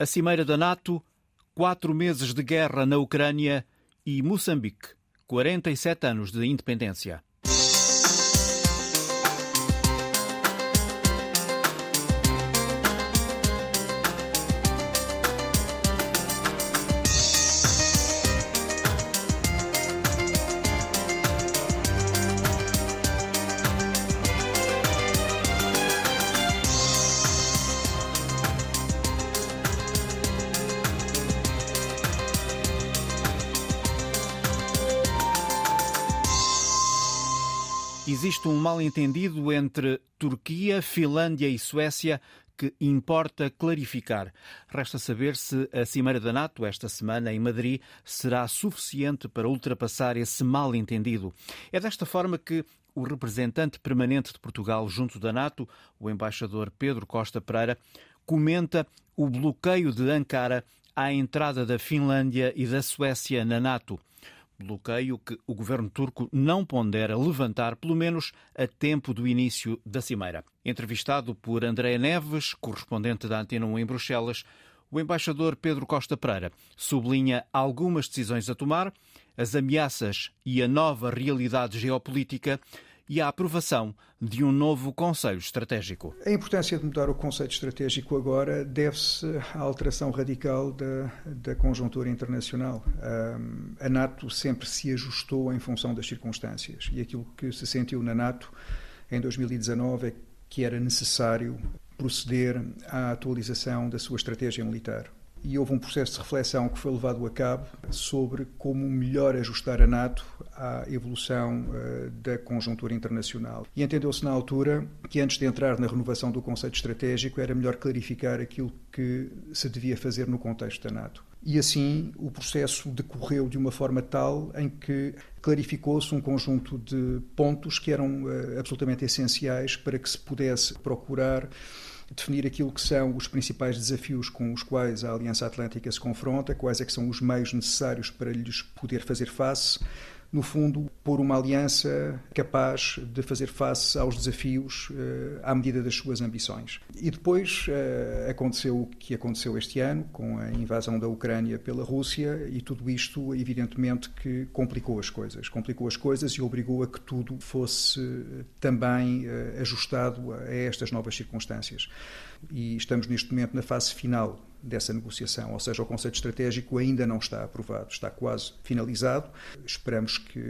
A Cimeira da NATO, quatro meses de guerra na Ucrânia e Moçambique, 47 anos de independência. Um mal-entendido entre Turquia, Finlândia e Suécia que importa clarificar. Resta saber se a Cimeira da NATO, esta semana em Madrid, será suficiente para ultrapassar esse mal-entendido. É desta forma que o representante permanente de Portugal junto da NATO, o embaixador Pedro Costa Pereira, comenta o bloqueio de Ankara à entrada da Finlândia e da Suécia na NATO bloqueio que o governo turco não pondera levantar, pelo menos a tempo do início da cimeira. Entrevistado por Andréa Neves, correspondente da Antena 1 em Bruxelas, o embaixador Pedro Costa Pereira sublinha algumas decisões a tomar, as ameaças e a nova realidade geopolítica e a aprovação de um novo Conselho Estratégico. A importância de mudar o Conselho Estratégico agora deve-se à alteração radical da, da conjuntura internacional. a NATO sempre se ajustou em função das circunstâncias e aquilo que se sentiu na NATO em 2019 é que era necessário proceder à atualização da sua estratégia militar e houve um processo de reflexão que foi levado a cabo sobre como melhor ajustar a NATO à evolução uh, da conjuntura internacional. E entendeu-se na altura que antes de entrar na renovação do conceito estratégico era melhor clarificar aquilo que se devia fazer no contexto da NATO. E assim o processo decorreu de uma forma tal em que clarificou-se um conjunto de pontos que eram uh, absolutamente essenciais para que se pudesse procurar definir aquilo que são os principais desafios com os quais a Aliança Atlântica se confronta, quais é que são os meios necessários para lhes poder fazer face, no fundo, pôr uma aliança capaz de fazer face aos desafios uh, à medida das suas ambições. E depois uh, aconteceu o que aconteceu este ano, com a invasão da Ucrânia pela Rússia, e tudo isto, evidentemente, que complicou as coisas. Complicou as coisas e obrigou a que tudo fosse também uh, ajustado a estas novas circunstâncias. E estamos neste momento na fase final dessa negociação, ou seja, o conceito estratégico ainda não está aprovado, está quase finalizado. Esperamos que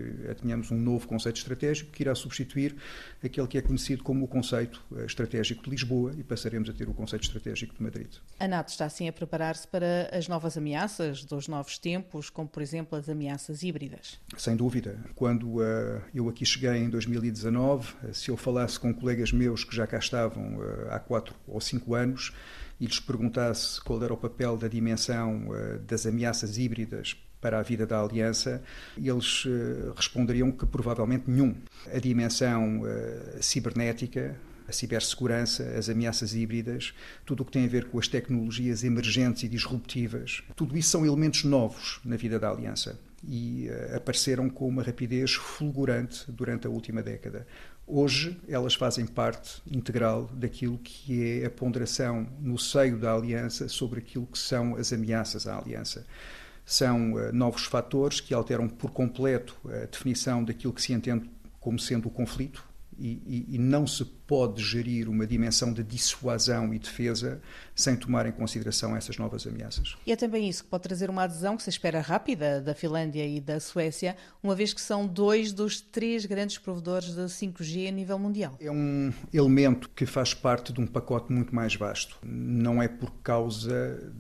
tenhamos um novo conceito estratégico que irá substituir aquele que é conhecido como o conceito eh, estratégico de Lisboa e passaremos a ter o conceito estratégico de Madrid. A NATO está assim a preparar-se para as novas ameaças dos novos tempos, como por exemplo as ameaças híbridas? Sem dúvida. Quando uh, eu aqui cheguei em 2019, uh, se eu falasse com colegas meus que já cá estavam uh, há quatro ou cinco anos, e lhes perguntasse qual era o papel da dimensão uh, das ameaças híbridas para a vida da Aliança, eles uh, responderiam que provavelmente nenhum. A dimensão uh, cibernética, a cibersegurança, as ameaças híbridas, tudo o que tem a ver com as tecnologias emergentes e disruptivas, tudo isso são elementos novos na vida da Aliança e apareceram com uma rapidez fulgurante durante a última década. Hoje, elas fazem parte integral daquilo que é a ponderação no seio da Aliança sobre aquilo que são as ameaças à Aliança. São uh, novos fatores que alteram por completo a definição daquilo que se entende como sendo o conflito, e, e, não se pode gerir uma dimensão de dissuasão e defesa sem tomar em consideração essas novas ameaças. E é também isso que pode trazer uma adesão que se espera rápida da Finlândia e da Suécia, uma vez que são dois dos três grandes provedores de 5G a nível mundial. É um elemento que faz parte de um pacote muito mais vasto. Não é por causa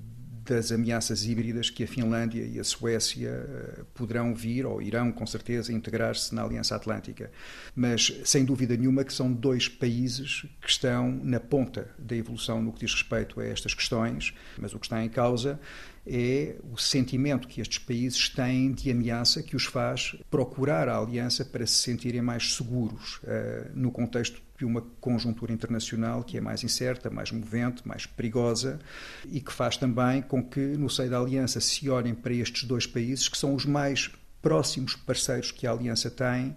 das ameaças híbridas que a Finlândia e a Suécia eh, poderão vir ou irão com certeza integrar-se na Aliança Atlântica. Mas sem dúvida nenhuma que são dois países que estão na ponta da evolução no que diz respeito a estas questões, mas o que está em causa é o sentimento que estes países têm de ameaça que os faz procurar a aliança para se sentirem mais seguros uh, no contexto de uma conjuntura internacional que é mais incerta, mais movente, mais perigosa e que faz também com que no seio da aliança se olhem para estes dois países que são os mais próximos parceiros que a aliança tem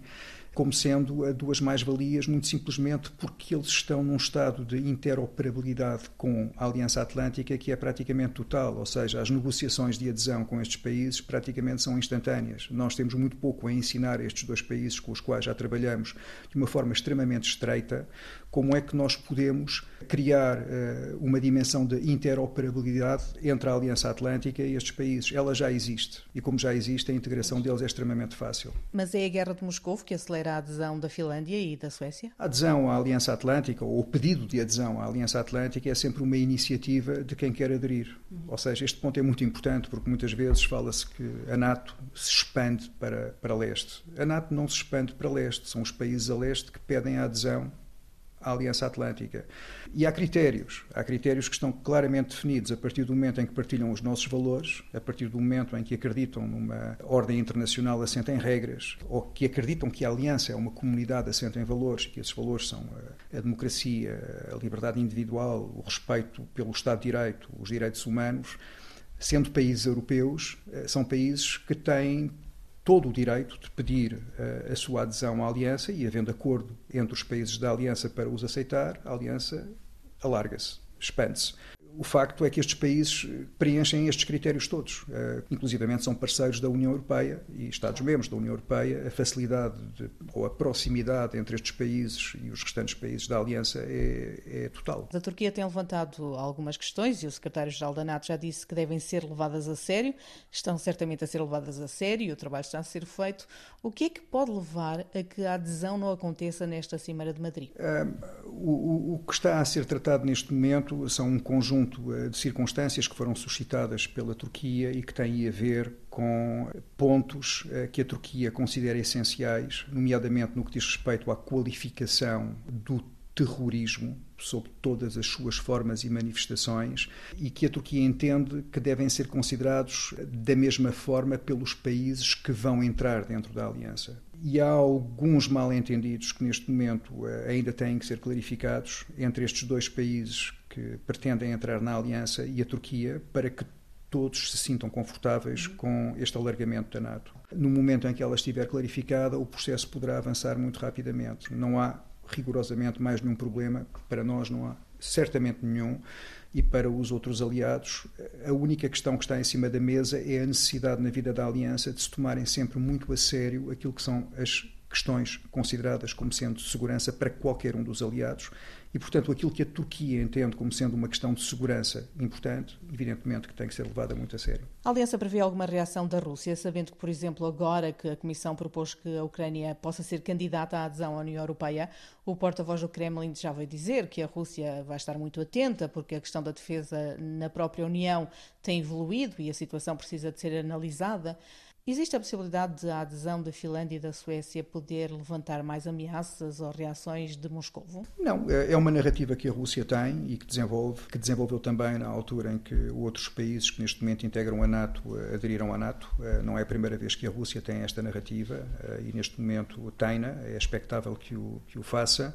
como sendo duas mais-valias, muito simplesmente porque eles estão num estado de interoperabilidade com a Aliança Atlântica que é praticamente total, ou seja, as negociações de adesão com estes países praticamente são instantâneas. Nós temos muito pouco a ensinar a estes dois países com os quais já trabalhamos de uma forma extremamente estreita, como é que nós podemos criar uh, uma dimensão de interoperabilidade entre a Aliança Atlântica e estes países. Ela já existe e, como já existe, a integração deles é extremamente fácil. Mas é a Guerra de Moscou que acelera a adesão da Finlândia e da Suécia? A adesão à Aliança Atlântica, ou o pedido de adesão à Aliança Atlântica, é sempre uma iniciativa de quem quer aderir. Uhum. Ou seja, este ponto é muito importante porque muitas vezes fala-se que a NATO se expande para, para leste. A NATO não se expande para leste, são os países a leste que pedem a adesão à Aliança Atlântica. E há critérios, há critérios que estão claramente definidos a partir do momento em que partilham os nossos valores, a partir do momento em que acreditam numa ordem internacional assenta em regras, ou que acreditam que a Aliança é uma comunidade assenta em valores, que esses valores são a, a democracia, a liberdade individual, o respeito pelo Estado de Direito, os direitos humanos. Sendo países europeus, eh, são países que têm todo o direito de pedir uh, a sua adesão à Aliança e, havendo acordo entre os países da Aliança para os aceitar, a Aliança alarga-se, expande-se. O facto é que estes países preenchem estes critérios todos, uh, inclusivamente são parceiros da União Europeia e Estados-membros da União Europeia. A facilidade de, ou a proximidade entre estes países e os restantes países da Aliança é, é total. A Turquia tem levantado algumas questões e o secretário-geral da NATO já disse que devem ser levadas a sério, estão certamente a ser levadas a sério e o trabalho está a ser feito. O que é que pode levar a que a adesão não aconteça nesta Cimeira de Madrid? Uh, o, o que está a ser tratado neste momento são um conjunto conjunto eh, de circunstâncias que foram suscitadas pela Turquia e que têm a ver com pontos eh, que a Turquia considera essenciais, nomeadamente no que diz respeito à qualificação do terrorismo sob todas as suas formas e manifestações e que a Turquia entende que devem ser considerados da mesma forma pelos países que vão entrar dentro da aliança. E há alguns mal-entendidos que neste momento eh, ainda têm que ser clarificados entre estes dois países que pretendem entrar na aliança e a Turquia para que todos se sintam confortáveis com este alargamento da NATO. No momento em que ela estiver clarificada, o processo poderá avançar muito rapidamente. Não há rigorosamente mais nenhum problema, para nós não há certamente nenhum, e para os outros aliados, a única questão que está em cima da mesa é a necessidade na vida da aliança de se tomarem sempre muito a sério aquilo que são as questões consideradas como sendo de segurança para qualquer um dos aliados e, portanto, aquilo que a Turquia entende como sendo uma questão de segurança importante, evidentemente que tem que ser levada muito a sério. A Aliança prevê alguma reação da Rússia, sabendo que, por exemplo, agora que a Comissão propôs que a Ucrânia possa ser candidata à adesão à União Europeia, o porta-voz do Kremlin já veio dizer que a Rússia vai estar muito atenta, porque a questão da defesa na própria União tem evoluído e a situação precisa de ser analisada. Existe a possibilidade de a adesão da Finlândia e da Suécia poder levantar mais ameaças ou reações de Moscou? Não, é, é uma narrativa que a Rússia tem e que desenvolve, que desenvolveu também na altura em que outros países que neste momento integram a NATO eh, aderiram à NATO. Eh, não é a primeira vez que a Rússia tem esta narrativa eh, e neste momento tem-na, é expectável que o, que o faça.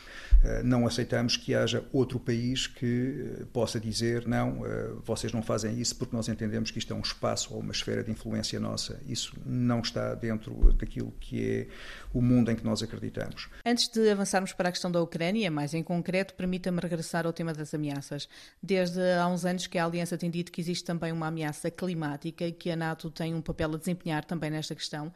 Não aceitamos que haja outro país que possa dizer não, vocês não fazem isso porque nós entendemos que isto é um espaço ou uma esfera de influência nossa. Isso não está dentro daquilo que é o mundo em que nós acreditamos. Antes de avançarmos para a questão da Ucrânia, mais em concreto, permita-me regressar ao tema das ameaças. Desde há uns anos que a Aliança tem dito que existe também uma ameaça climática e que a NATO tem um papel a desempenhar também nesta questão.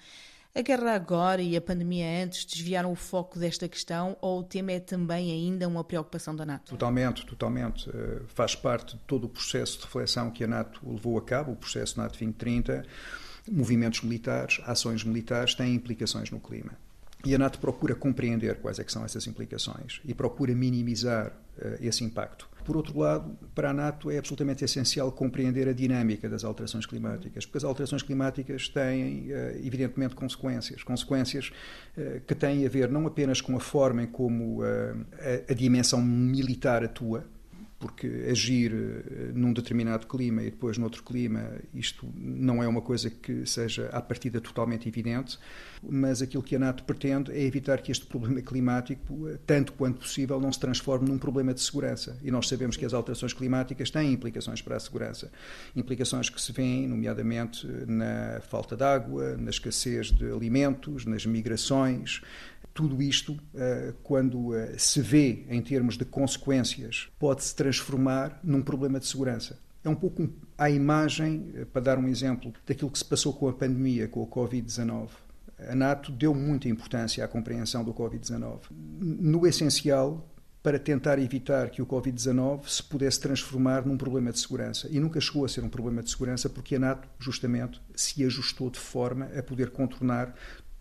A guerra agora e a pandemia antes desviaram o foco desta questão ou o tema é também ainda uma preocupação da NATO? Totalmente, totalmente. Eh, faz parte de todo o processo de reflexão que a NATO levou a cabo, o processo NATO 2030 movimentos militares, ações militares têm implicações no clima. E a NATO procura compreender quais é são essas implicações e procura minimizar uh, esse impacto. Por outro lado, para a NATO é absolutamente essencial compreender a dinâmica das alterações climáticas, porque as alterações climáticas têm, uh, evidentemente, consequências. Consequências uh, que têm a ver não apenas com a forma em como a dimensão militar atua, porque agir eh, num determinado clima e depois noutro clima, isto não é uma coisa que seja à partida totalmente evidente, mas aquilo que a NATO pretende é evitar que este problema climático, eh, tanto quanto possível, não se transforme num problema de segurança. E nós sabemos que as alterações climáticas têm implicações para a segurança. Implicações que se veem, nomeadamente, na falta de água, na escassez de alimentos, nas migrações, tudo isto, quando se vê em termos de consequências, pode se transformar num problema de segurança. É um pouco a imagem, para dar um exemplo, daquilo que se passou com a pandemia, com a Covid-19. A NATO deu muita importância à compreensão do Covid-19. No essencial, para tentar evitar que o Covid-19 se pudesse transformar num problema de segurança. E nunca chegou a ser um problema de segurança porque a NATO, justamente, se ajustou de forma a poder contornar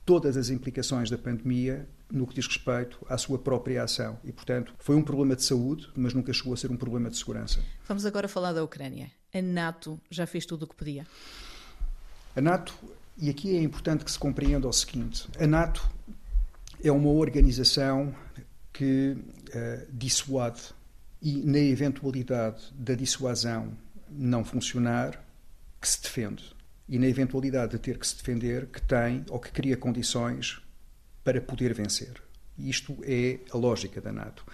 todas as implicações da pandemia no que diz respeito à sua própria ação. E, portanto, foi um problema de saúde, mas nunca chegou a ser um problema de segurança. Vamos agora falar da Ucrânia. A NATO já fez tudo o que podia? A NATO, e aqui é importante que se compreenda o seguinte: a NATO é uma organização que uh, dissuade e, na eventualidade da dissuasão não funcionar, que se defende. E na eventualidade de ter que se defender, que tem ou que cria condições para poder vencer. Isto é a lógica da NATO.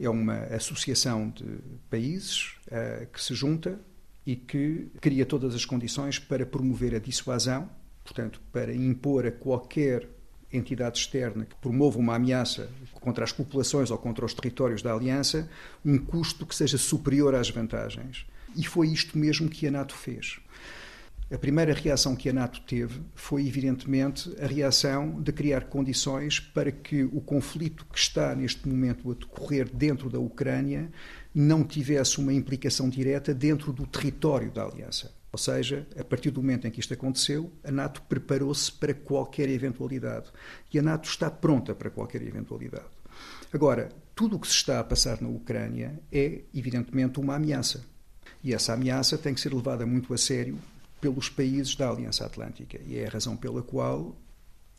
É uma associação de países uh, que se junta e que cria todas as condições para promover a dissuasão, portanto, para impor a qualquer entidade externa que promova uma ameaça contra as populações ou contra os territórios da Aliança, um custo que seja superior às vantagens. E foi isto mesmo que a NATO fez. A primeira reação que a NATO teve foi, evidentemente, a reação de criar condições para que o conflito que está neste momento a decorrer dentro da Ucrânia não tivesse uma implicação direta dentro do território da Aliança. Ou seja, a partir do momento em que isto aconteceu, a NATO preparou-se para qualquer eventualidade. E a NATO está pronta para qualquer eventualidade. Agora, tudo o que se está a passar na Ucrânia é, evidentemente, uma ameaça. E essa ameaça tem que ser levada muito a sério pelos países da Aliança Atlântica. E é a razão pela qual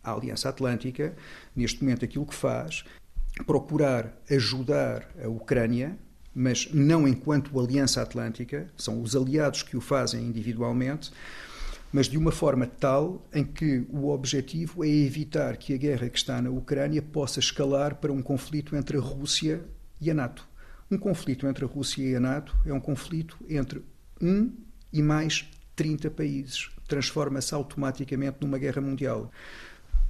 a Aliança Atlântica, neste momento, aquilo que faz, procurar ajudar a Ucrânia mas não enquanto Aliança Atlântica, são os aliados que o fazem individualmente, mas de uma forma tal em que o objetivo é evitar que a guerra que está na Ucrânia possa escalar para um conflito entre a Rússia e a NATO. Um conflito entre a Rússia e a NATO é um conflito entre um e mais 30 países. Transforma-se automaticamente numa guerra mundial.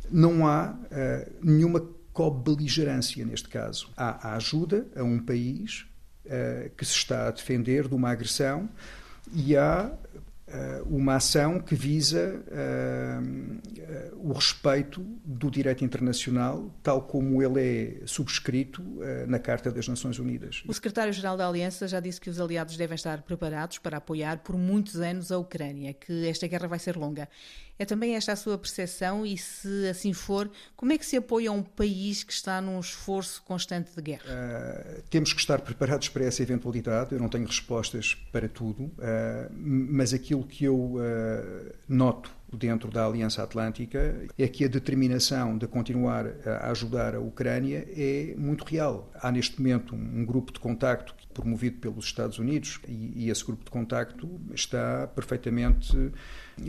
Não há uh, nenhuma co-beligerância neste caso. Há a ajuda a um país uh, que se está a defender de uma agressão e há uma ação que visa uh, o respeito do direito internacional, tal como ele é subscrito na Carta das Nações Unidas. O secretário-geral da Aliança já disse que os aliados devem estar preparados para apoiar por muitos anos a Ucrânia, que esta guerra vai ser longa. É também esta a sua percepção e, se assim for, como é que se apoia um país que está num esforço constante de guerra? Uh, temos que estar preparados para essa eventualidade. Eu não tenho respostas para tudo, uh, mas aquilo que eu uh, noto dentro da Aliança Atlântica é que a determinação de continuar a ajudar a Ucrânia é muito real. Há neste momento um, grupo de contacto promovido pelos Estados Unidos e, e esse grupo de contacto está perfeitamente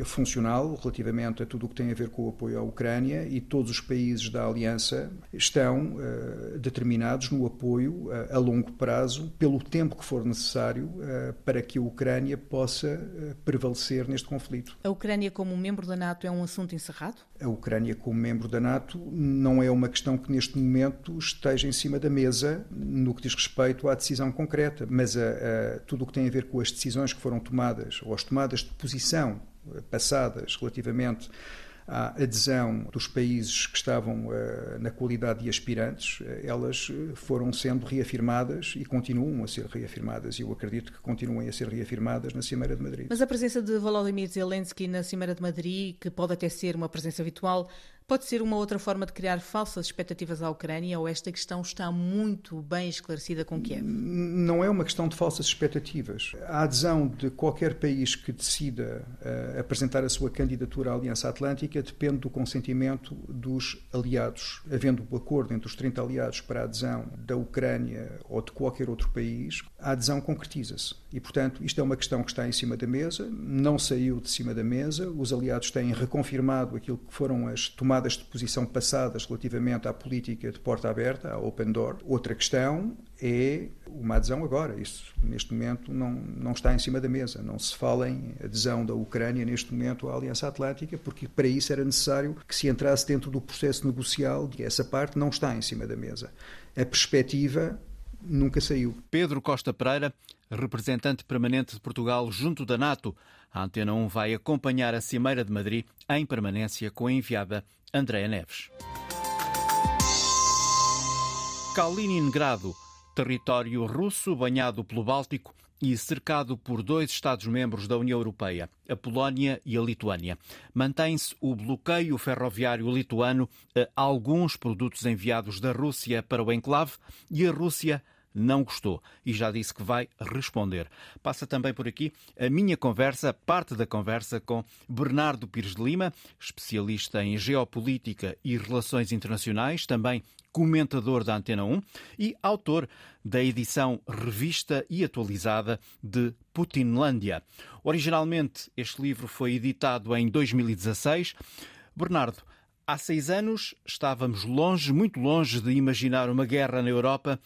funcional relativamente a tudo o que tem a ver com o apoio à Ucrânia e todos os países da Aliança estão uh, determinados no apoio uh, a longo prazo, pelo tempo que for necessário, uh, para que a Ucrânia possa prevalecer neste conflito. A Ucrânia, como membro da NATO, é um assunto encerrado? A Ucrânia, como membro da NATO, não é uma questão que neste momento esteja em cima da mesa no que diz respeito à decisão concreta, mas a, a, tudo o que tem a ver com as decisões que foram tomadas ou as tomadas de posição passadas relativamente à adesão dos países que estavam uh, na qualidade de aspirantes, uh, elas eh, foram sendo reafirmadas e continuam a ser reafirmadas, e eu acredito que continuem a ser reafirmadas na Cimeira de Madrid. Mas a presença de Volodymyr Zelensky na Cimeira de Madrid, que pode até ser uma presença habitual, Pode ser uma outra forma de criar falsas expectativas à Ucrânia ou esta questão está muito bem esclarecida com Kiev? Não é uma questão de falsas expectativas. A adesão de qualquer país que decida uh, apresentar a sua candidatura à Aliança Atlântica depende do consentimento dos aliados. Havendo o um acordo entre os 30 aliados para a adesão da Ucrânia ou de qualquer outro país, a adesão concretiza-se E, portanto, isto é uma questão que está em cima da mesa, não saiu de cima da mesa. Os aliados têm reconfirmado aquilo que foram as tomadas de posição passadas relativamente à política de porta aberta, à open door. Outra questão é uma adesão agora. Isso, neste momento, não, não está em cima da mesa. Não se fala em adesão da Ucrânia, neste momento, à Aliança Atlântica, porque para isso era necessário que se entrasse dentro do processo negocial, e essa parte não está em cima da mesa. A perspectiva nunca saiu. Pedro Costa Pereira, representante permanente de Portugal junto da NATO. A Antena 1 vai acompanhar a Cimeira de Madrid em permanência com a enviada Andréa Neves. Kaliningrado, território russo banhado pelo Báltico e cercado por dois Estados-membros da União Europeia, a Polónia e a Lituânia. Mantém-se o bloqueio ferroviário lituano a alguns produtos enviados da Rússia para o enclave e a Rússia não gostou e já disse que vai responder. Passa também por aqui a minha conversa, parte da conversa com Bernardo Pires de Lima, especialista em geopolítica e relações internacionais, também comentador da Antena 1 e autor da edição revista e atualizada de Putinlândia. Originalmente, este livro foi editado em 2016. Bernardo, há seis anos estávamos longe, muito longe de imaginar uma guerra na Europa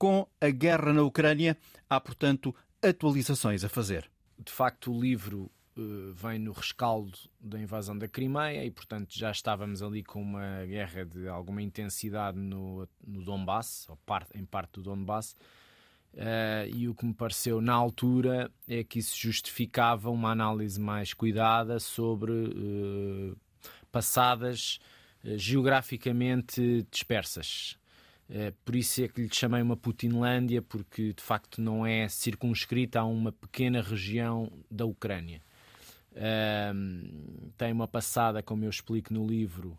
com a guerra na Ucrânia, há, portanto, atualizações a fazer. De facto, o livro uh, vem no rescaldo da invasão da Crimeia e, portanto, já estávamos ali com uma guerra de alguma intensidade no, no Donbass, ou em parte do Donbass. Uh, e o que me pareceu na altura é que isso justificava uma análise mais cuidada sobre uh, passadas geograficamente dispersas. Eh, por isso é que lhe chamei uma Putinlândia, porque de facto não é circunscrita a uma pequena região da Ucrânia. tem uma passada, como eu explico no livro,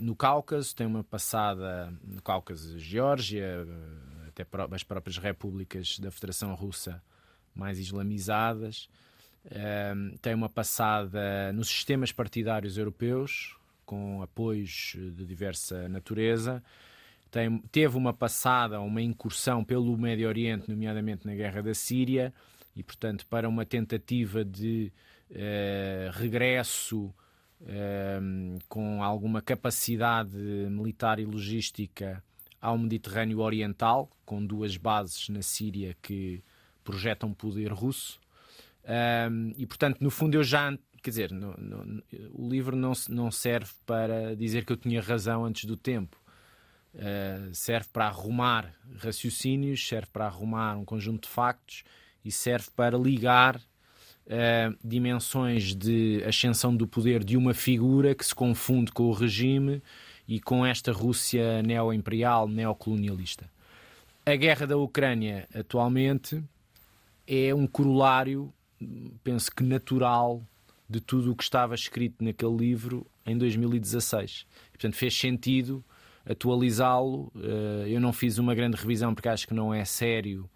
no Cáucaso, tem uma passada no Cáucaso, Geórgia, até as próprias repúblicas da Federação Russa mais islamizadas. tem uma passada nos sistemas partidários europeus, com apoios de diversa natureza tem, teve uma passada, uma incursão pelo Médio Oriente, nomeadamente na guerra da Síria, e, portanto, para uma tentativa de eh, regresso eh, com alguma capacidade militar e logística ao Mediterrâneo Oriental, com duas bases na Síria que projetam poder russo. Um, e, portanto, no fundo, eu já. Quer dizer, no, no, o livro não, não serve para dizer que eu tinha razão antes do tempo. Uh, serve para arrumar raciocínios, serve para arrumar um conjunto de factos e serve para ligar uh, dimensões de ascensão do poder de uma figura que se confunde com o regime e com esta Rússia neo-imperial, neocolonialista. A guerra da Ucrânia atualmente é um corolário, penso que natural, de tudo o que estava escrito naquele livro em 2016. portanto, fez sentido atualizá-lo. Eh, eu não fiz uma grande revisão porque acho que não é sério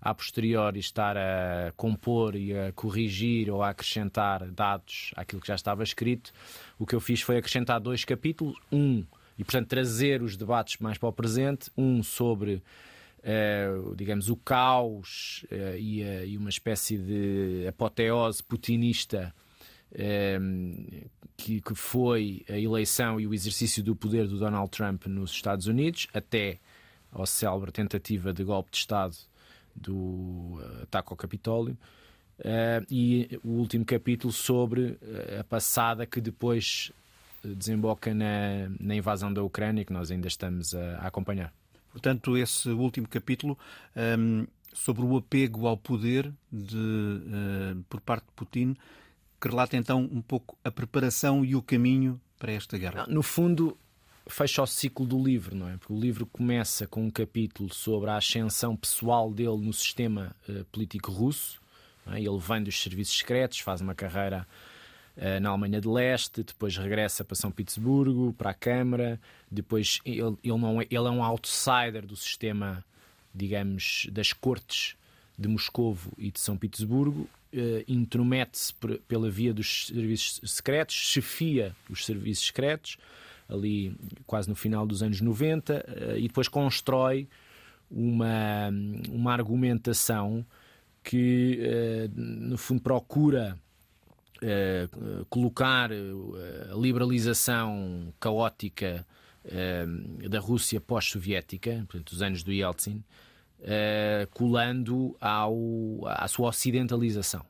a posteriori estar a compor e a corrigir ou a acrescentar dados àquilo que já estava escrito. O que eu fiz foi acrescentar dois capítulos, um e portanto trazer os debates mais para o presente, um sobre Uh, digamos, o caos uh, e, uh, e, uma espécie de apoteose putinista que, que foi a eleição e o exercício do poder do Donald Trump nos Estados Unidos, até ao célebre tentativa de golpe de Estado do eh, ataque ao Capitólio. Uh, e o último capítulo sobre eh, a passada que depois desemboca na, na, invasão da Ucrânia, que nós ainda estamos a, a acompanhar. Portanto, esse último capítulo um, ehm, sobre o apego ao poder de, uh, por parte de Putin que relata então um pouco a preparação e o caminho para esta guerra. No fundo, fecha o ciclo do livro, não é? Porque o livro começa com um capítulo sobre a ascensão pessoal dele no sistema uh, político russo. É? Ele vem dos serviços secretos, faz uma carreira uh, na Alemanha de Leste, depois regressa para São Petersburgo, para a Câmara, depois ele, ele, não é, ele é um outsider do sistema, digamos, das cortes de Moscovo e de São Petersburgo uh, intromete-se pela via dos serviços secretos, chefia os serviços secretos, ali quase no final dos anos 90, uh, eh, e depois constrói uma, uma argumentação que, uh, no fundo, procura colocar a liberalização caótica da Rússia pós-soviética, portanto, os anos do Yeltsin, colando ao, à sua ocidentalização.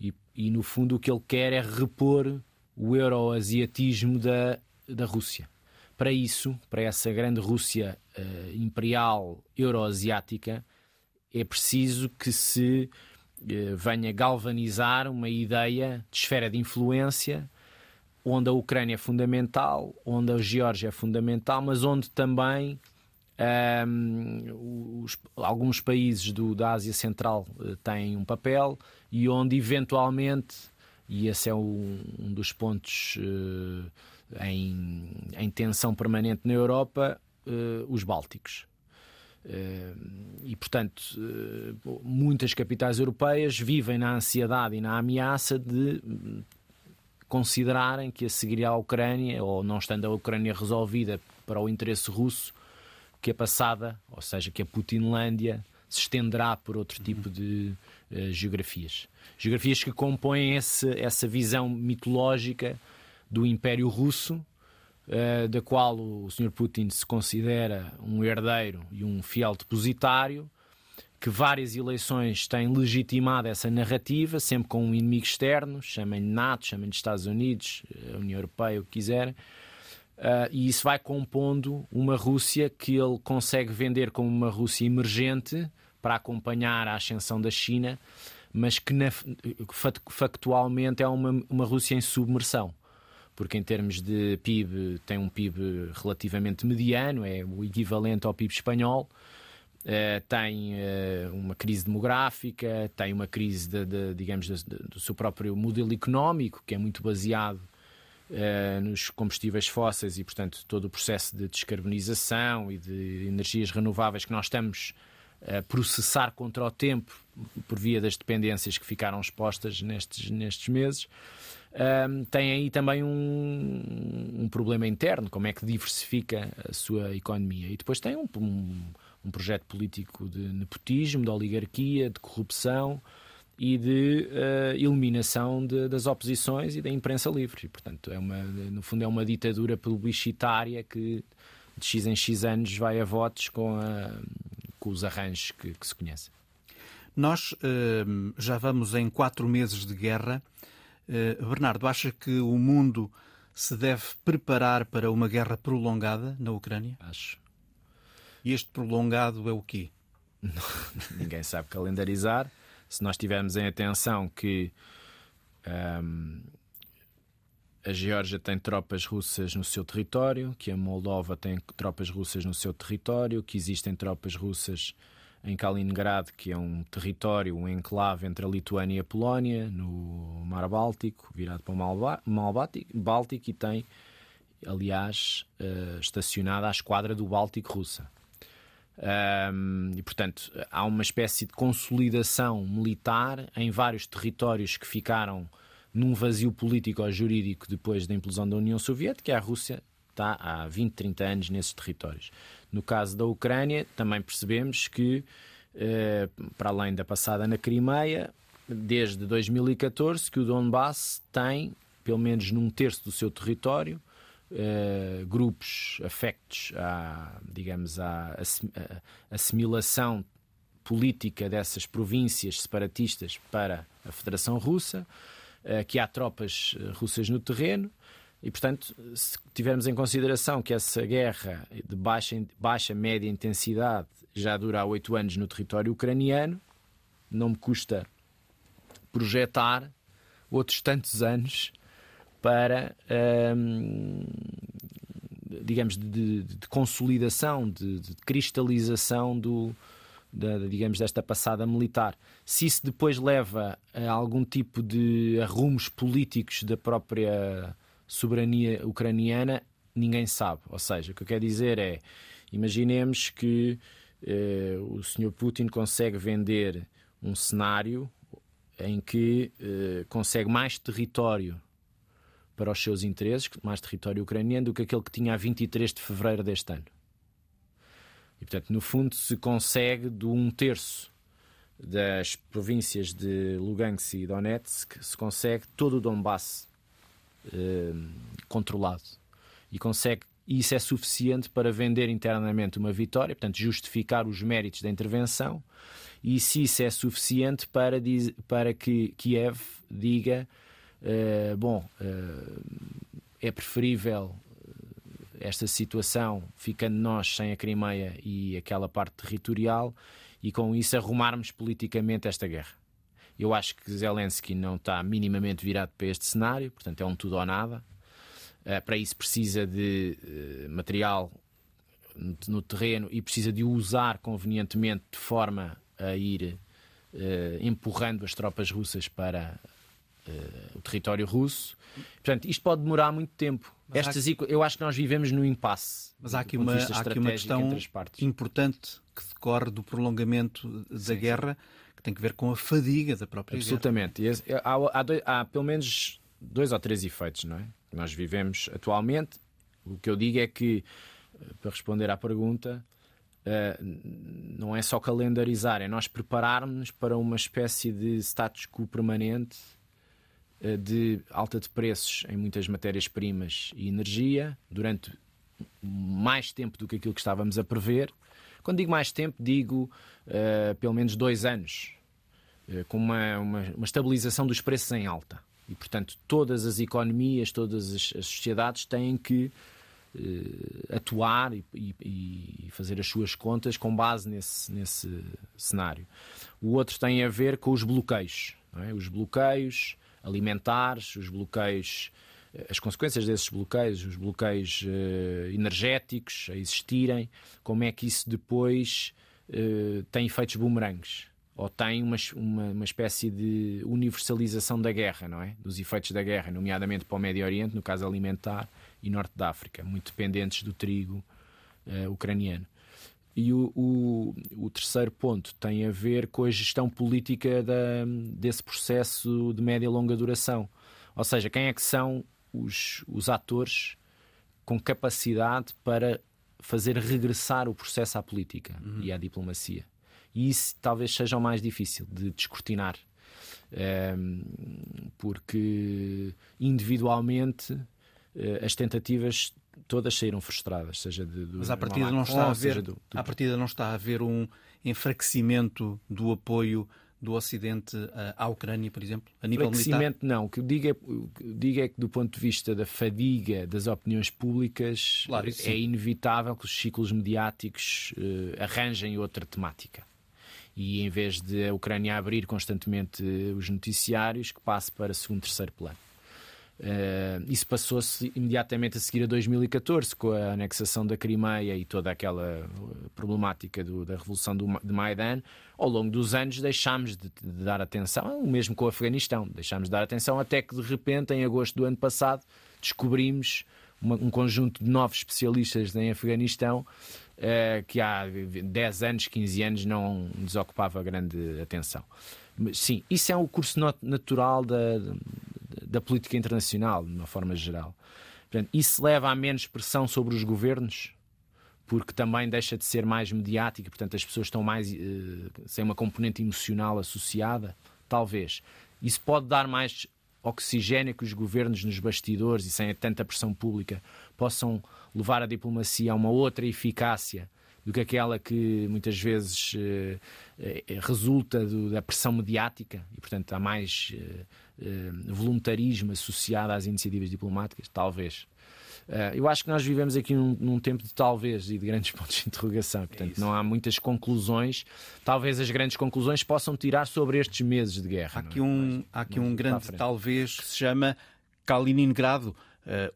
E, e, no fundo, o que ele quer é repor o euroasiatismo da, da Rússia. Para isso, para essa grande Rússia uh, imperial euroasiática, é preciso que se uh, venha galvanizar uma ideia de esfera de influência onde a Ucrânia é fundamental, onde a Geórgia é fundamental, mas onde também um, os, alguns países do, da Ásia Central uh, têm um papel e onde eventualmente, e esse é um, um dos pontos uh, em, em tensão permanente na Europa, uh, os Bálticos. Uh, e, portanto, muitas capitais europeias vivem na ansiedade e na ameaça de considerarem que a seguir à Ucrânia, ou não estando a Ucrânia resolvida para o interesse russo, que a passada, ou seja, que a Putinlândia se estenderá por outro tipo de uh, geografias. Geografias que compõem esse, essa visão mitológica do Império Russo, uh, da qual o Sr. Putin se considera um herdeiro e um fiel depositário, que várias eleições têm legitimado essa narrativa, sempre com um inimigo externo, chamem-lhe NATO, chamem-lhe Estados Unidos, a União Europeia, o que quiserem. Uh, e isso vai compondo uma Rússia que ele consegue vender como uma Rússia emergente para acompanhar a ascensão da China, mas que na, factualmente é uma, uma Rússia em submersão porque em termos de PIB tem um PIB relativamente mediano, é o equivalente ao PIB espanhol. Uh, tem uh, uma crise demográfica, tem uma crise, de, de digamos, do seu próprio modelo económico, que é muito baseado uh, nos combustíveis fósseis e, portanto, todo o processo de descarbonização e de energias renováveis que nós estamos a processar contra o tempo por via das dependências que ficaram expostas nestes, nestes meses um, tem aí também um, um, problema interno, como é que diversifica a sua economia. E depois tem um, um projeto político de nepotismo, de oligarquia, de corrupção e de uh, eliminação de, das oposições e da imprensa livre. E, portanto, é uma, no fundo, é uma ditadura publicitária que de X em X anos vai a votos com, a, com os arranjos que, que se conhecem. Nós uh, já vamos em quatro meses de guerra. Eh, Bernardo, acha que o mundo se deve preparar para uma guerra prolongada na Ucrânia? Acho. E este prolongado é o quê? Ninguém sabe calendarizar. Se nós tivermos em atenção que um, ehm, a Geórgia tem tropas russas no seu território, que a Moldova tem tropas russas no seu território, que existem tropas russas em Kaliningrad, que é um território, um enclave entre a Lituânia e a Polónia, no Mar Báltico, virado para o Mar Báltico, e tem, aliás, uh, estacionada a esquadra do Báltico russa. Um, e, portanto, há uma espécie de consolidação militar em vários territórios que ficaram num vazio político ou jurídico depois da implosão da União Soviética, e a Rússia está há 20, 30 anos nesses territórios. No caso da Ucrânia, também percebemos que, eh, para além da passada na Crimeia, desde 2014 que o Donbass tem, pelo menos num terço do seu território, eh, grupos afectos à, digamos, à assimilação política dessas províncias separatistas para a Federação Russa, eh, que há tropas russas no terreno. E, portanto, se tivermos em consideração que essa guerra de baixa, baixa média intensidade já dura há oito anos no território ucraniano, não me custa projetar outros tantos anos para, hum, digamos, de, de, consolidação, de, de, cristalização do, digamos, desta passada militar. Se isso depois leva a algum tipo de arrumos políticos da própria soberania ucraniana, ninguém sabe. Ou seja, o que eu quero dizer é: imaginemos que eh, o Sr. Putin consegue vender um cenário em que eh, consegue mais território para os seus interesses, mais território ucraniano, do que aquele que tinha a 23 de fevereiro deste ano. E, portanto, no fundo, se consegue de um terço das províncias de Lugansk e Donetsk se consegue todo o Donbass eh, controlado e consegue e isso é suficiente para vender internamente uma vitória, portanto justificar os méritos da intervenção e se isso é suficiente para, para que Kiev diga uh, bom uh, é preferível esta situação, ficando nós sem a Crimeia e aquela parte territorial, e com isso arrumarmos politicamente esta guerra. Eu acho que Zelensky não está minimamente virado para este cenário, portanto é um tudo ou nada. Uh, para isso precisa de material no terreno e precisa de usar convenientemente de forma a ir empurrando as tropas russas para o território russo. Portanto, isto pode demorar muito tempo. Estas, há... Eu acho que nós vivemos no impasse. Mas há aqui uma, há aqui uma questão importante que decorre do prolongamento da sim, guerra, que tem que ver com a fadiga da própria Absolutamente. guerra. Absolutamente. Há, há, há pelo menos dois ou três efeitos não é? que nós vivemos atualmente. O que eu digo é que, eh, para responder à pergunta, uh, não é só calendarizar, é nós prepararmos para uma espécie de status quo permanente de alta de preços em muitas matérias-primas e energia durante mais tempo do que aquilo que estávamos a prever. Quando digo mais tempo, digo uh, pelo menos dois anos, uh, com uma, uma, uma, estabilização dos preços em alta. E, portanto, todas as economias, todas as, as sociedades têm que uh, atuar e, e, e, fazer as suas contas com base nesse, nesse cenário. O outro tem a ver com os bloqueios. É? Os bloqueios alimentares, os bloqueios as consequências desses bloqueios, os bloqueios uh, energéticos a existirem, como é que isso depois uh, tem efeitos bumerangues ou tem uma, uma, uma, espécie de universalização da guerra, não é? Dos efeitos da guerra, nomeadamente para o Médio Oriente, no caso alimentar, e Norte da África, muito dependentes do trigo uh, ucraniano. E o, o, o, terceiro ponto tem a ver com a gestão política da, desse processo de média e longa duração. Ou seja, quem é que são os, os atores com capacidade para fazer regressar o processo à política uhum. e à diplomacia. E isso talvez seja o mais difícil de descortinar. Um, ehm, porque individualmente eh, as tentativas todas saíram frustradas, seja de, do, Mas à partida, não está a haver, do, do... à partida não está a haver um enfraquecimento do apoio do Ocidente à Ucrânia, por exemplo, a nível militar? não. O que eu digo, é, o que digo é que, do ponto de vista da fadiga das opiniões públicas, claro, é inevitável que os ciclos mediáticos uh, arranjem outra temática. E em vez de a Ucrânia abrir constantemente os noticiários, que passe para segundo, terceiro plano. Uh, isso passou-se imediatamente a seguir a 2014, com a anexação da Crimeia e toda aquela problemática do, da revolução do, de Maidan. Ao longo dos anos deixámos de, de, dar atenção, o mesmo com o Afeganistão, deixámos de dar atenção até que de repente, em agosto do ano passado, descobrimos uma, um conjunto de novos especialistas em Afeganistão uh, que há 10 anos, 15 anos não desocupava grande atenção. Mas, sim, isso é o curso natural da, da política internacional, de uma forma geral. Portanto, isso leva a menos pressão sobre os governos, porque também deixa de ser mais mediático, portanto, as pessoas estão mais uh, sem uma componente emocional associada. Talvez. Isso pode dar mais oxigênio que os governos nos bastidores e sem tanta pressão pública possam levar a diplomacia a uma outra eficácia do que aquela que muitas vezes uh, resulta do, da pressão mediática e, portanto, há mais voluntarismo associado às iniciativas diplomáticas? Talvez. eu acho que nós vivemos aqui num, num, tempo de talvez e de grandes pontos de interrogação. É portanto, é não há muitas conclusões. Talvez as grandes conclusões possam tirar sobre estes meses de guerra. Há aqui um, é? há aqui um grande talvez que se chama Kaliningrado.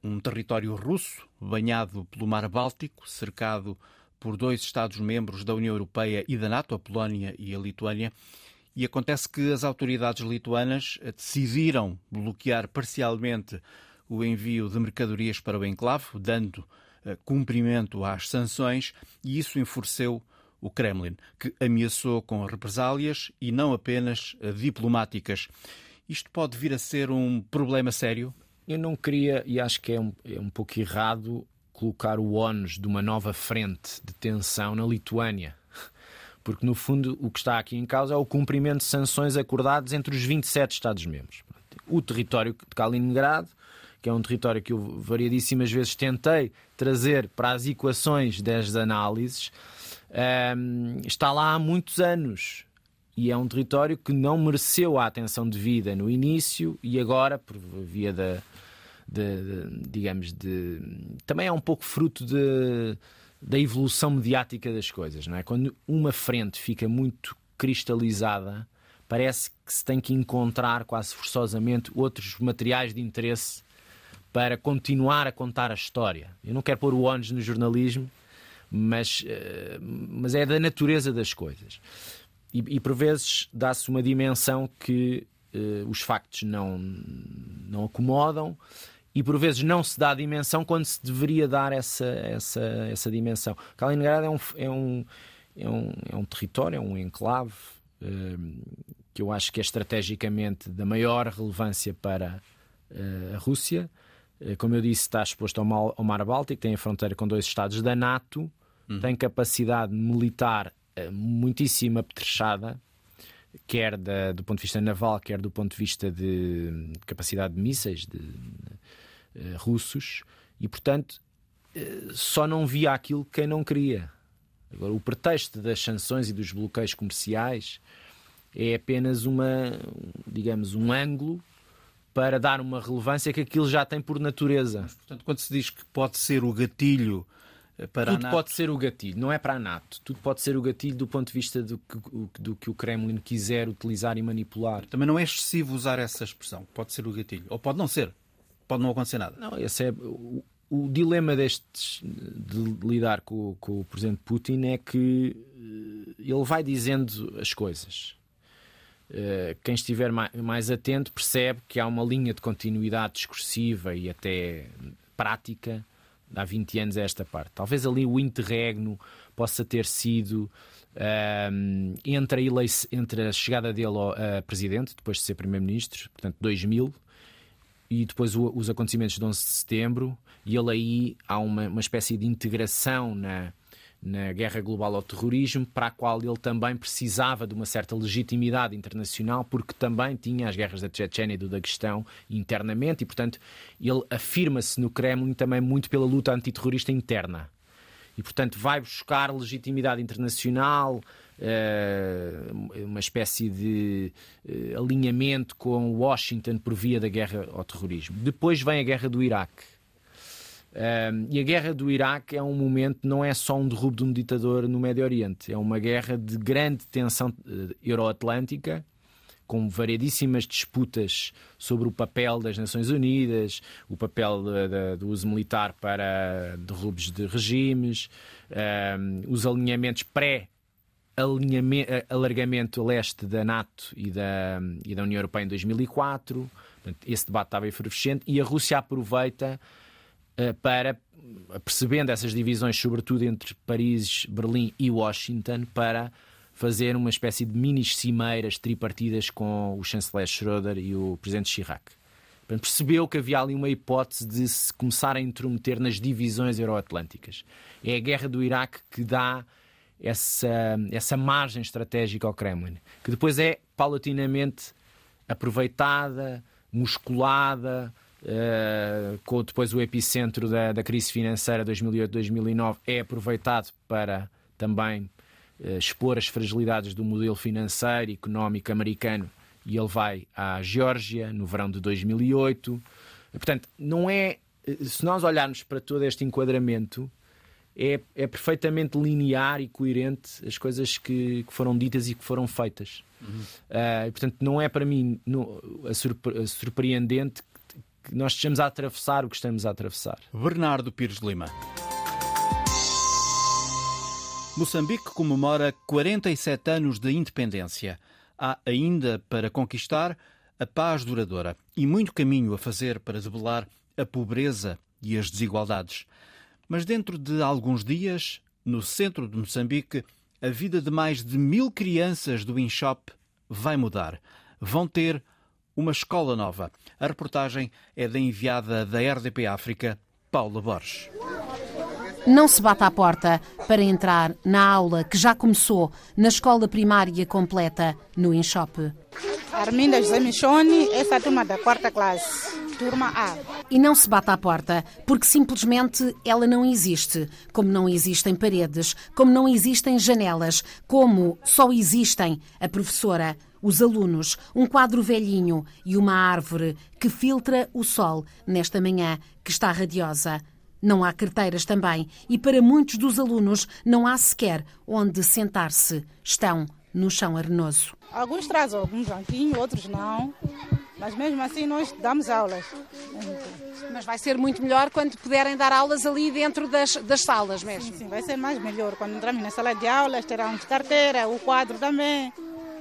um território russo banhado pelo Mar Báltico, cercado por dois Estados-membros da União Europeia e da NATO, a Polónia e a Lituânia. E acontece que as autoridades lituanas decidiram bloquear parcialmente o envio de mercadorias para o enclave, dando eh, cumprimento às sanções, e isso enfureceu o Kremlin, que ameaçou com represálias e não apenas eh, diplomáticas. Isto pode vir a ser um problema sério? Eu não queria, e acho que é um, é um pouco errado, colocar o ónus de uma nova frente de tensão na Lituânia. Porque, no fundo, o que está aqui em causa é o cumprimento de sanções acordadas entre os 27 Estados-membros. O território de Kaliningrado, que é um território que eu variadíssimas vezes tentei trazer para as equações das análises, um, está lá há muitos anos. E é um território que não mereceu a atenção devida no início e agora, por via da, de, de, digamos, de. Também é um pouco fruto de, da evolução mediática das coisas, não é? Quando uma frente fica muito cristalizada, parece que se tem que encontrar quase forçosamente outros materiais de interesse para continuar a contar a história. Eu não quero pôr o ONU no jornalismo, mas, eh, mas é da natureza das coisas. E, e por vezes dá-se uma dimensão que uh, os factos não, não acomodam e por vezes não se dá a dimensão quando se deveria dar essa, essa, essa dimensão. Kaliningrado é um, é um, é um, é um território, é um enclave uh, que eu acho que é estrategicamente da maior relevância para uh, a Rússia. como eu disse, está exposto ao mar, ao mar Báltico, tem a fronteira com dois estados da NATO, uhum. tem capacidade militar eh, muitíssimo apetrechada, quer da, do ponto de vista naval, quer do ponto de vista de capacidade de mísseis de, uh, russos, e portanto uh, só não via aquilo quem não queria. Agora, o pretexto das sanções e dos bloqueios comerciais é apenas uma, digamos, um ângulo para dar uma relevância que aquilo já tem por natureza. Mas, portanto, quando se diz que pode ser o gatilho para Tudo pode ser o gatilho, não é para a NATO. Tudo pode ser o gatilho do ponto de vista do que, do que o Kremlin quiser utilizar e manipular. Também não é excessivo usar essa expressão. Pode ser o gatilho. Ou pode não ser. Pode não acontecer nada. Não, esse é o, o dilema destes de lidar com, com o presidente Putin é que eh, ele vai dizendo as coisas. Eh, quem estiver mais atento percebe que há uma linha de continuidade discursiva e até prática há 20 anos a esta parte. Talvez ali o interregno possa ter sido um, entre, a entre a chegada dele a presidente, depois de ser primeiro-ministro, portanto 2000, e depois o, os acontecimentos de 11 de setembro, e ele aí há uma, uma espécie de integração na, na guerra global ao terrorismo, para a qual ele também precisava de uma certa legitimidade internacional, porque também tinha as guerras da Chechênia e do Daguestão internamente, e portanto ele afirma-se no Kremlin também muito pela luta antiterrorista interna. E portanto vai buscar legitimidade internacional, eh, uma espécie de eh, alinhamento com Washington por via da guerra ao terrorismo. Depois vem a guerra do Iraque um, e a guerra do Iraque é um momento, não é só um derrubo de um ditador no Médio Oriente, é uma guerra de grande tensão uh, euroatlântica, com variedíssimas disputas sobre o papel das Nações Unidas, o papel de, de, do uso militar para derrubos de regimes, um, os alinhamentos pré alargamento leste da NATO e da, e da União Europeia em 2004. Portanto, esse debate estava efervescente e a Rússia aproveita eh, para, percebendo essas divisões, sobretudo entre Paris, Berlim e Washington, para fazer uma espécie de mini cimeiras tripartidas com o chanceler Schroeder e o presidente Chirac. Percebeu que havia ali uma hipótese de se começar a intrometer nas divisões euroatlânticas. É a guerra do Iraque que dá essa, essa margem estratégica ao Kremlin, que depois é paulatinamente aproveitada, musculada, Uh, com depois o epicentro da, da crise financeira 2008-2009 é aproveitado para também expor as fragilidades do modelo financeiro e económico americano e ele vai à Geórgia no verão de 2008. Portanto, não é. Se nós olharmos para todo este enquadramento, é, é perfeitamente linear e coerente as coisas que, que foram ditas e que foram feitas. Uhum. Uh, portanto, não é para mim no, a, surpre, a surpreendente que nós estejamos a atravessar o que estamos a atravessar. Bernardo Pires Lima. Moçambique comemora 47 anos de independência. Há ainda para conquistar a paz duradoura e muito caminho a fazer para debelar a pobreza e as desigualdades. Mas dentro de alguns dias, no centro de Moçambique, a vida de mais de mil crianças do InShop vai mudar. Vão ter uma escola nova. A reportagem é da enviada da RDP África, Paula Borges. Não se bata à porta para entrar na aula que já começou na escola primária completa no InShop. Arminda José Michone, essa é a turma da quarta classe, turma A. E não se bata à porta, porque simplesmente ela não existe. Como não existem paredes, como não existem janelas, como só existem a professora, os alunos, um quadro velhinho e uma árvore que filtra o sol nesta manhã que está radiosa. Não há carteiras também e para muitos dos alunos não há sequer onde sentar-se. Estão no chão arenoso. Alguns trazem algum banquinho, outros não. Mas mesmo assim nós damos aulas. Mas vai ser muito melhor quando puderem dar aulas ali dentro das, das salas mesmo. Sim, sim, vai ser mais melhor. Quando entramos na sala de aulas, terão carteira, o quadro também.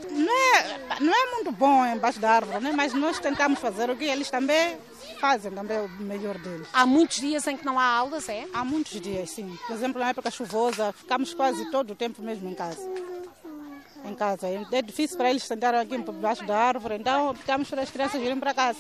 Não é, não é muito bom embaixo da árvore, né? mas nós tentamos fazer o que eles também fazem também o melhor deles. Há muitos dias em que não há aulas, é? Há muitos dias, sim. Por exemplo, na época chuvosa, ficamos quase todo o tempo mesmo em casa. Em casa. É difícil para eles sentarem aqui por baixo da árvore, então ficamos para as crianças virem para casa.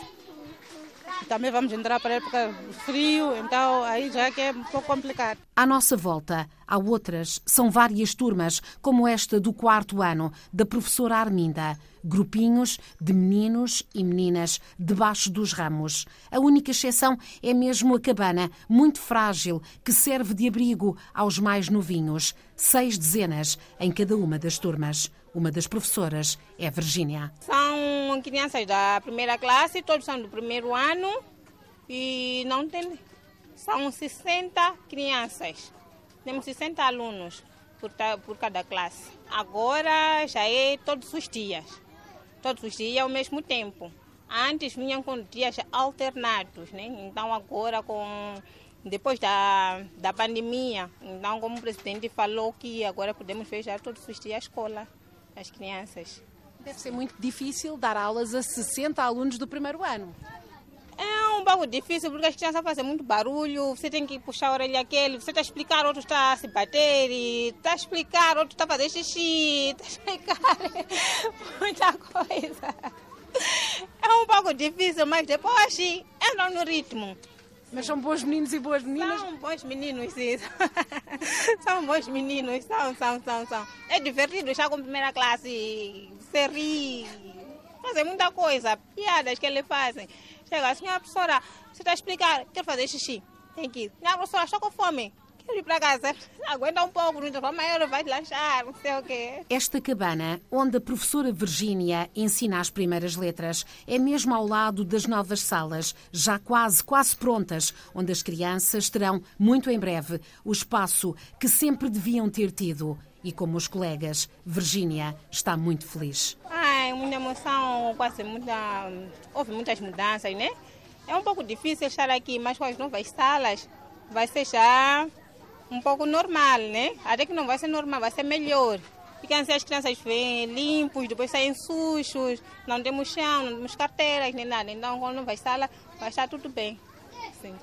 Também vamos entrar para a época frio, então aí já é que é um pouco complicado. À nossa volta, há outras, são várias turmas, como esta do quarto ano, da professora Arminda. Grupinhos de meninos e meninas debaixo dos ramos. A única exceção é mesmo a cabana, muito frágil, que serve de abrigo aos mais novinhos. Seis dezenas em cada uma das turmas. Uma das professoras é Virgínia. São crianças da primeira classe, todos são do primeiro ano e não tem. São 60 crianças. Temos 60 alunos por, por cada classe. Agora já é todos os dias. Todos os dias ao mesmo tempo. Antes vinham com dias alternados, né? Então agora com depois da, da pandemia, então como o presidente falou que agora podemos fechar todos os dias a escola as crianças. Deve ser muito difícil dar aulas a 60 alunos do primeiro ano. É um pouco difícil porque as crianças fazem muito barulho, você tem que puxar a orelha aquele, você está a explicar, outro está a se bater, está a explicar, outro está a fazer xixi, está a explicar muita coisa. É um pouco difícil, mas depois entram no ritmo. Mas são bons meninos e boas meninas? São bons meninos, sim. são bons meninos, são, são, são, são. É divertido estar com primeira classe, se rir, fazer muita coisa, piadas que eles fazem. Chega, a senhora professora, você está a explicar, quero fazer xixi, tem que ir. Não, professora, estou com fome ir para casa. Aguenta um pouco, não intervalo maior vai lanchar, não sei o quê. Esta cabana, onde a professora Virgínia ensina as primeiras letras, é mesmo ao lado das novas salas, já quase, quase prontas, onde as crianças terão, muito em breve, o espaço que sempre deviam ter tido. E como os colegas, Virgínia está muito feliz. Ai, muita emoção, quase muita. Houve muitas mudanças, né? É um pouco difícil estar aqui, mas com as novas salas vai ser já um pouco normal, né? Até que não vai ser normal, vai ser melhor. Ficam assim, as crianças vêm limpos, depois saem sujos, não temos chão, não temos carteiras, nem nada. Então, quando vai sala, vai estar tudo bem. Sim.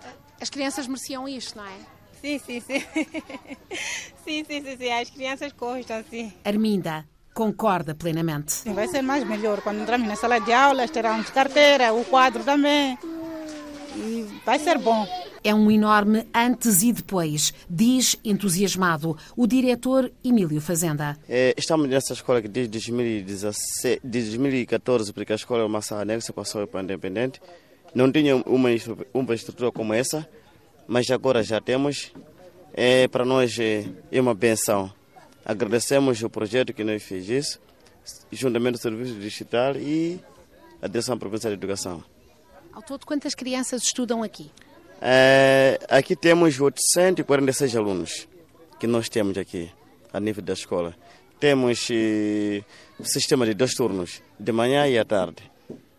As crianças mereciam isto, não é? Sim, sim, sim. sim, sim, sim, sim. As crianças gostam, sim. Arminda concorda plenamente. Sim, vai ser mais melhor. Quando entramos na sala de aulas, teremos carteira, o quadro também. E vai ser bom. É um enorme antes e depois, diz entusiasmado o diretor Emílio Fazenda. É, estamos nessa escola desde 2017, 2014, porque a escola é uma sala anexa, passou para independente. Não tinha uma, uma estrutura como essa, mas agora já temos. É, para nós é, é uma benção. Agradecemos o projeto que nós fizemos, juntamente com o Serviço Digital e a Direção Provincial de Educação. Ao todo, quantas crianças estudam aqui? É, aqui temos 846 alunos que nós temos aqui, a nível da escola. Temos eh, sistema de dois turnos, de manhã e à tarde.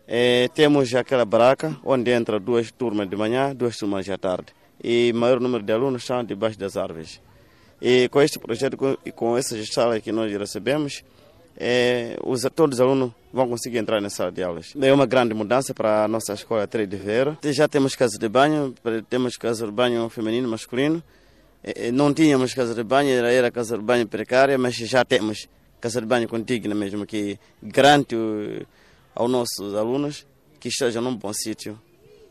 É, temos aquela barraca onde entra duas turmas de manhã, duas turmas à tarde. E o maior número de alunos estão debaixo das árvores. E com este projeto e com essas salas que nós recebemos, é, os, todos os alunos vão conseguir entrar na sala de aulas. É uma grande mudança para a nossa escola 3 de Vera. Já temos casa de banho, temos casa de banho feminino, masculino. É, não tínhamos casa de banho, era, era casa de banho precária, mas já temos casa de banho contigna mesmo, que garante aos nossos alunos que estejam num bom sítio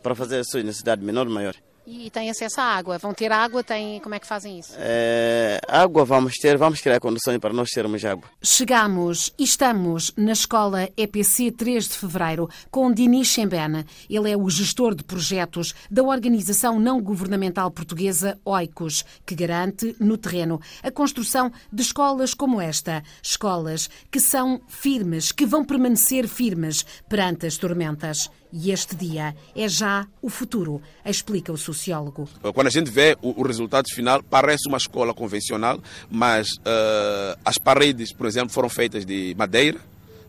para fazer a sua necessidade menor ou maior. E têm acesso à água? Vão ter água? Têm... Como é que fazem isso? É, água vamos ter, vamos criar condições para nós termos água. Chegamos e estamos na escola EPC 3 de Fevereiro com Dinis Chembena. Ele é o gestor de projetos da organização não governamental portuguesa OICOS, que garante, no terreno, a construção de escolas como esta. Escolas que são firmes, que vão permanecer firmes perante as tormentas. E este dia é já o futuro, explica o sociólogo. Quando a gente vê o, resultado final, parece uma escola convencional, mas uh, as paredes, por exemplo, foram feitas de madeira,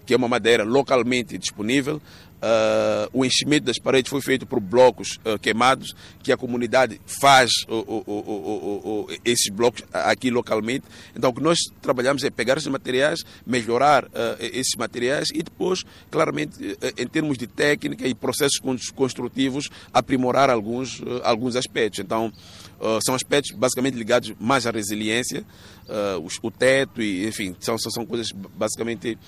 que é uma madeira localmente disponível. Uh, o enchimento das paredes foi feito por blocos uh, queimados, que a comunidade faz uh, esses blocos aqui localmente. Então, o que nós trabalhamos é pegar esses materiais, melhorar esses materiais e depois, claramente, em termos de técnica e processos construtivos, aprimorar alguns, alguns aspectos. Então, são aspectos basicamente ligados mais à resiliência, o teto, e, enfim, são, são coisas basicamente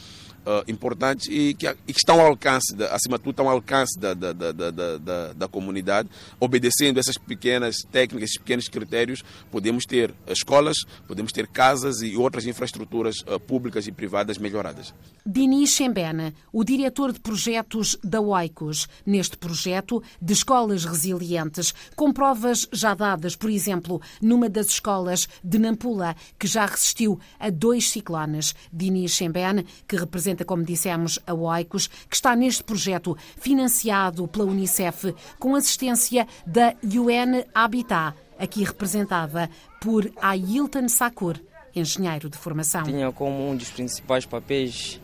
uh, importantes e que, e que, estão ao alcance, acima de tudo, estão ao alcance da, da, da, da, da comunidade. Obedecendo essas pequenas técnicas, esses pequenos critérios, podemos ter escolas, podemos ter casas e outras infraestruturas uh, públicas e privadas melhoradas. Dinis Chembena, o diretor de projetos da OICOS, neste projeto de escolas resilientes, com provas já dadas, por exemplo, numa das escolas de Nampula, que já resistiu a dois ciclones. Dinis Chembena, que representa representa, como dissemos, a OICOS, que está neste projeto financiado pela Unicef com assistência da UN Habitat, aqui representada por Ailton Sakur, engenheiro de formação. Tinha como um dos principais papéis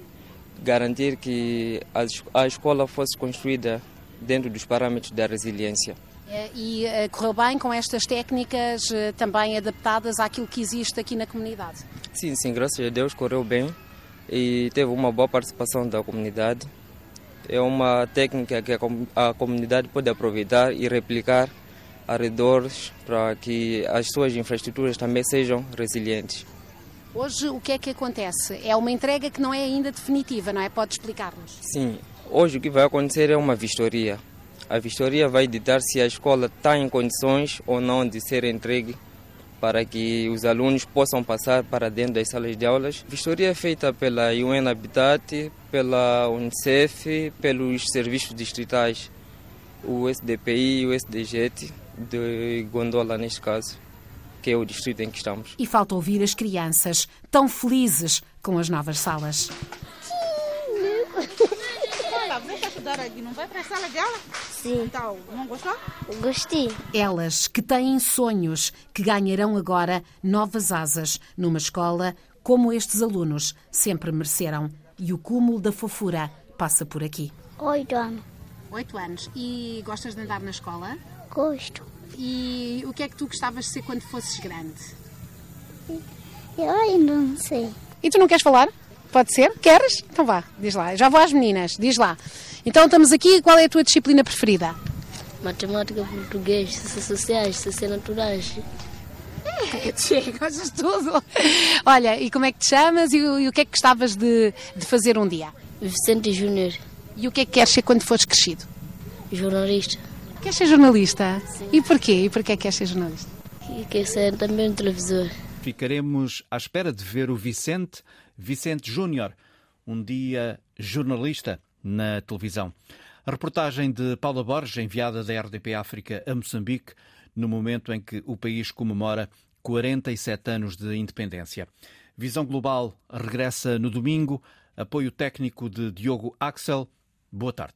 garantir que a escola fosse construída dentro dos parâmetros da resiliência. É, e eh, correu bem com estas técnicas eh, também adaptadas àquilo que existe aqui na comunidade? Sim, sim, graças a Deus correu bem e teve uma boa participação da comunidade. É uma técnica que a comunidade pode aproveitar e replicar arredores para que as suas infraestruturas também sejam resilientes. Hoje o que é que acontece? É uma entrega que não é ainda definitiva, não é? Pode explicar-nos? Sim, hoje o que vai acontecer é uma vistoria. A vistoria vai ditar se a escola está em condições ou não de ser entregue para que os alunos possam passar para dentro das salas de aulas. A vistoria é feita pela UN Habitat, pela Unicef, pelos serviços distritais, o SDPI e o SDGET, de Gondola neste caso, que é o distrito em que estamos. E falta ouvir as crianças tão felizes com as novas salas estudar aqui, não vai para a sala de aula? Sim. Então, não gostou? Gostei. Elas que têm sonhos, que ganharão agora novas asas numa escola como estes alunos sempre mereceram. E o cúmulo da fofura passa por aqui. Oito anos. Oito anos. E gostas de andar na escola? Gosto. E o que é que tu gostavas de ser quando fosses grande? Eu ainda não sei. E tu não queres falar? Pode ser? Queres? Então vá, diz lá. Já vou às meninas, diz lá. Então estamos aqui, qual é a tua disciplina preferida? Matemática, português, ciências sociais, ciências naturais. É, gostas tudo. Olha, e como é que te chamas e, e o que é que gostavas de, de fazer um dia? Vicente Júnior. E o que é que queres ser quando fores crescido? Jornalista. Queres ser jornalista? Sim. E porquê? E porquê queres ser jornalista? E quer ser também um televisor. Ficaremos à espera de ver o Vicente, Vicente Júnior, um dia jornalista na televisão. A reportagem de Paula Borges, enviada da RDP África a Moçambique, no momento em que o país comemora 47 anos de independência. Visão Global regressa no domingo. Apoio técnico de Diogo Axel. Boa tarde.